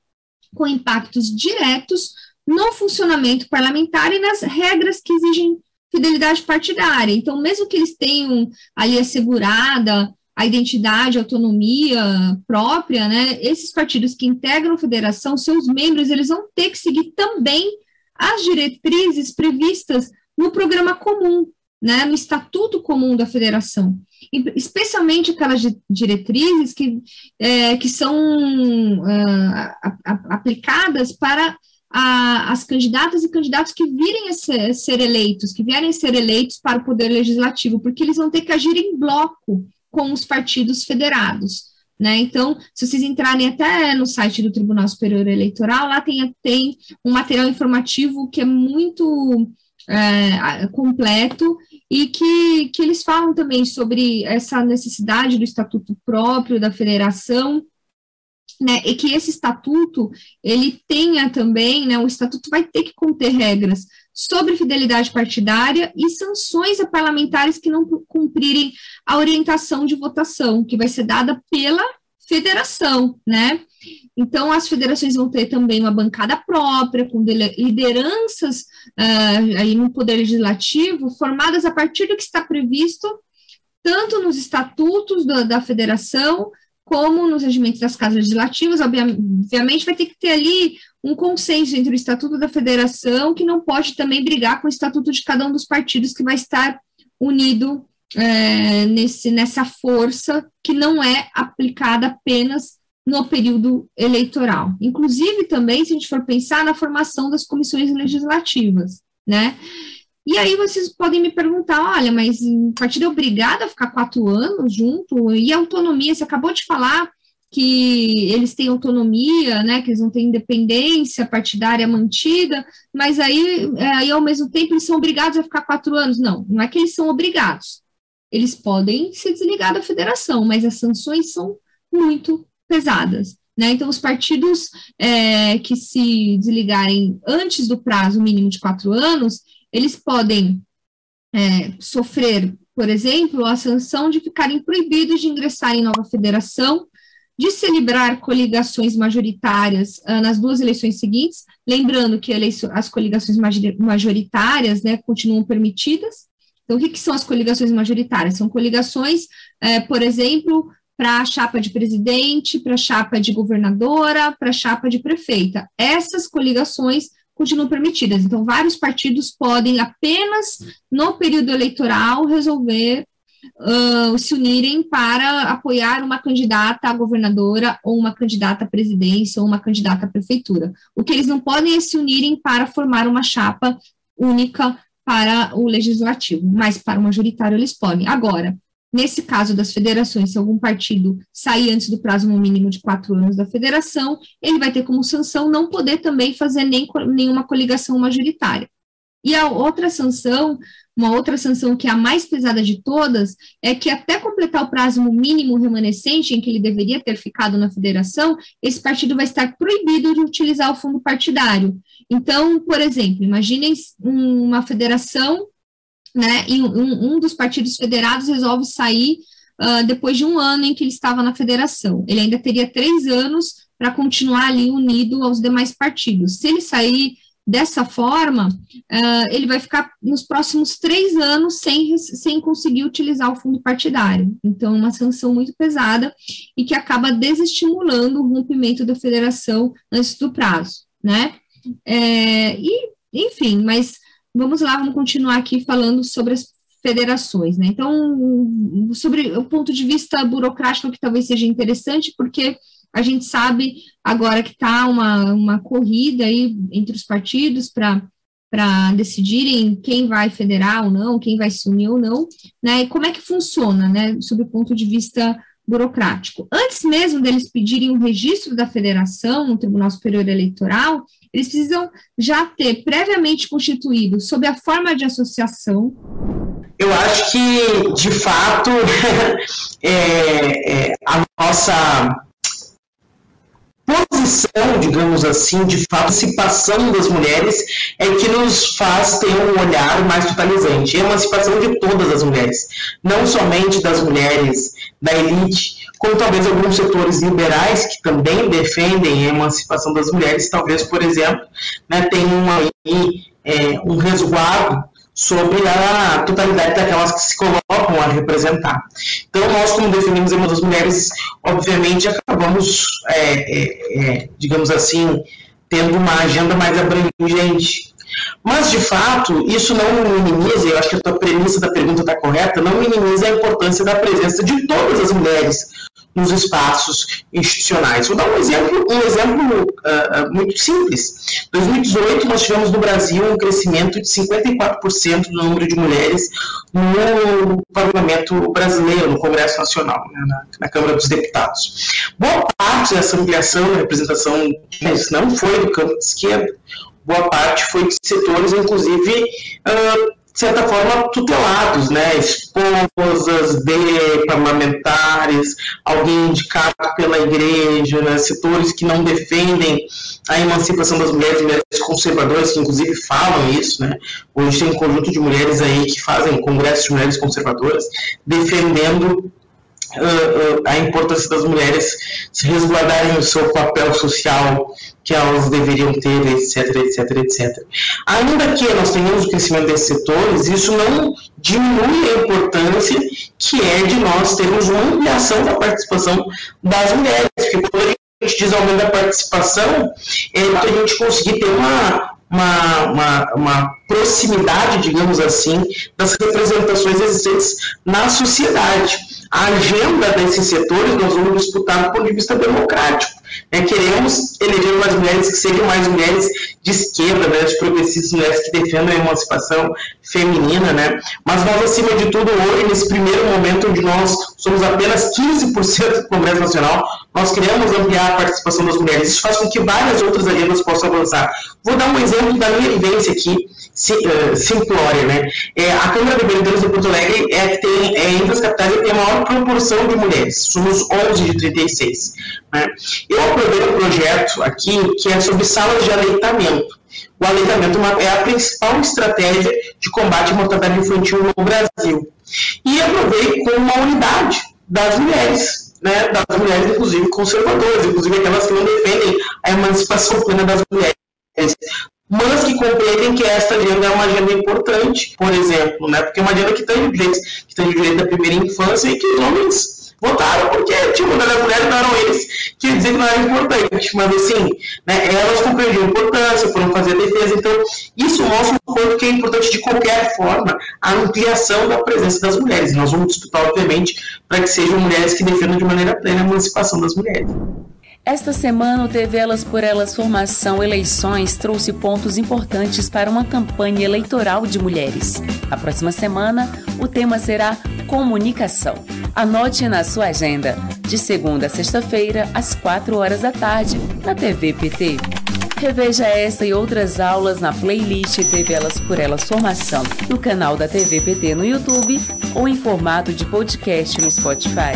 [SPEAKER 2] com impactos diretos no funcionamento parlamentar e nas regras que exigem fidelidade partidária. Então, mesmo que eles tenham ali assegurada a identidade, a autonomia própria, né, esses partidos que integram a federação, seus membros, eles vão ter que seguir também as diretrizes previstas no programa comum, né, no estatuto comum da federação, especialmente aquelas diretrizes que, é, que são uh, aplicadas para a, as candidatas e candidatos que virem a ser, ser, eleitos, que vierem a ser eleitos para o Poder Legislativo, porque eles vão ter que agir em bloco com os partidos federados. Né? Então, se vocês entrarem até no site do Tribunal Superior Eleitoral, lá tem, tem um material informativo que é muito é, completo e que, que eles falam também sobre essa necessidade do estatuto próprio da federação né, e que esse estatuto ele tenha também, né, o estatuto vai ter que conter regras sobre fidelidade partidária e sanções a parlamentares que não cumprirem a orientação de votação, que vai ser dada pela federação, né? Então, as federações vão ter também uma bancada própria, com lideranças uh, aí no Poder Legislativo, formadas a partir do que está previsto, tanto nos estatutos da, da federação, como nos regimentos das casas legislativas, obviamente vai ter que ter ali um consenso entre o Estatuto da Federação, que não pode também brigar com o Estatuto de cada um dos partidos, que vai estar unido é, nesse, nessa força que não é aplicada apenas no período eleitoral. Inclusive, também, se a gente for pensar na formação das comissões legislativas, né? E aí vocês podem me perguntar, olha, mas o partido é obrigado a ficar quatro anos junto? E a autonomia, você acabou de falar que eles têm autonomia, né, que eles não têm independência partidária mantida, mas aí, é, aí ao mesmo tempo eles são obrigados a ficar quatro anos. Não, não é que eles são obrigados. Eles podem se desligar da federação, mas as sanções são muito pesadas. Né? Então, os partidos é, que se desligarem antes do prazo mínimo de quatro anos, eles podem é, sofrer, por exemplo, a sanção de ficarem proibidos de ingressar em nova federação, de celebrar coligações majoritárias uh, nas duas eleições seguintes, lembrando que as coligações majoritárias né, continuam permitidas. Então, o que, que, são as coligações majoritárias? São coligações, é, por exemplo, para a chapa de presidente, para a chapa de governadora, para a chapa de prefeita. Essas coligações continuam permitidas. Então, vários partidos podem apenas no período eleitoral resolver uh, se unirem para apoiar uma candidata a governadora ou uma candidata à presidência ou uma candidata à prefeitura. O que eles não podem é se unirem para formar uma chapa única para o legislativo, mas para o majoritário eles podem. Agora, Nesse caso das federações, se algum partido sair antes do prazo mínimo de quatro anos da federação, ele vai ter como sanção não poder também fazer nem, nenhuma coligação majoritária. E a outra sanção, uma outra sanção que é a mais pesada de todas, é que até completar o prazo mínimo remanescente em que ele deveria ter ficado na federação, esse partido vai estar proibido de utilizar o fundo partidário. Então, por exemplo, imaginem uma federação né? E um, um dos partidos federados resolve sair uh, depois de um ano em que ele estava na federação. Ele ainda teria três anos para continuar ali unido aos demais partidos. Se ele sair dessa forma, uh, ele vai ficar nos próximos três anos sem, sem conseguir utilizar o fundo partidário. Então, uma sanção muito pesada e que acaba desestimulando o rompimento da federação antes do prazo, né? É, e, enfim, mas Vamos lá, vamos continuar aqui falando sobre as federações, né? Então, sobre o ponto de vista burocrático, que talvez seja interessante, porque a gente sabe agora que está uma, uma corrida aí entre os partidos para para decidirem quem vai federar ou não, quem vai se unir ou não, né? E como é que funciona, né? Sob o ponto de vista burocrático. Antes mesmo deles pedirem o um registro da federação no Tribunal Superior Eleitoral, eles precisam já ter previamente constituído sob a forma de associação.
[SPEAKER 4] Eu acho que, de fato, é, é, a nossa posição, digamos assim, de participação das mulheres é que nos faz ter um olhar mais totalizante. É emancipação de todas as mulheres, não somente das mulheres da elite, como talvez alguns setores liberais que também defendem a emancipação das mulheres, talvez, por exemplo, né, tenham aí é, um resguardo sobre a totalidade daquelas que se colocam a representar. Então, nós, como definimos a das mulheres, obviamente acabamos, é, é, é, digamos assim, tendo uma agenda mais abrangente. Mas, de fato, isso não minimiza, eu acho que a tua premissa da pergunta está correta, não minimiza a importância da presença de todas as mulheres nos espaços institucionais. Vou dar um exemplo, um exemplo uh, muito simples. Em 2018, nós tivemos no Brasil um crescimento de 54% do número de mulheres no parlamento brasileiro, no Congresso Nacional, né, na, na, Câmara dos Deputados. Boa parte dessa ampliação da representação não foi do campo de esquerda, boa parte foi de setores, inclusive, uh, de certa forma, tutelados, né? Esposas de parlamentares, alguém indicado pela igreja, né? setores que não defendem a emancipação das mulheres, mulheres conservadoras, que inclusive falam isso, né? Hoje tem um conjunto de mulheres aí que fazem congressos de mulheres conservadoras, defendendo uh, uh, a importância das mulheres se resguardarem o seu papel social que elas deveriam ter, etc, etc, etc. Ainda que nós tenhamos o crescimento desses setores, isso não diminui a importância que é de nós termos uma ampliação da participação das mulheres, porque quando a gente diz aumento da participação, é para a gente conseguir ter uma, uma, uma, uma, proximidade, digamos assim, das representações existentes na sociedade. A agenda desses setores nós vamos disputar do ponto de vista democrático. É, queremos eleger mais mulheres que sejam mais mulheres de esquerda, mulheres progressistas, mulheres que defendam a emancipação feminina, né? Mas nós, acima de tudo, hoje, nesse primeiro momento onde nós somos apenas 15% do Congresso Nacional, nós queremos ampliar a participação das mulheres. Isso faz com que várias outras agendas possam avançar. Vou dar um exemplo da minha vivência aqui, simplória, né? É, a Câmara de Vereadores de Porto Alegre é que tem, é entre as capitais tem a maior proporção de mulheres. Somos 11 de 36. Né? Eu aprovei um projeto aqui que é sobre salas de aleitamento. O aleitamento é a principal estratégia de combate à mortalidade infantil no Brasil. E aprovei com uma unidade das mulheres, né, das mulheres, inclusive conservadoras, inclusive aquelas que não defendem a emancipação plena das mulheres, mas que compreendem que esta agenda é uma agenda importante, por exemplo, né, porque é uma agenda que tem direitos, que tem direito da primeira infância e que os homens votaram porque uma das mulheres, não eram eles que dizer que não era importante, mas assim, né, elas compreendiam a importância, foram fazer a defesa, então isso mostra o quanto que é importante de qualquer forma a ampliação da presença das mulheres. Nós vamos disputar, obviamente, para que sejam mulheres que defendam de maneira plena a emancipação das mulheres.
[SPEAKER 1] Esta semana, o TV Elas por Elas Formação Eleições trouxe pontos importantes para uma campanha eleitoral de mulheres. A próxima semana, o tema será comunicação. Anote na sua agenda, de segunda a sexta-feira, às 4 horas da tarde, na TV PT. Reveja essa e outras aulas na playlist TV Elas por Elas Formação, no canal da TV PT no YouTube ou em formato de podcast no Spotify.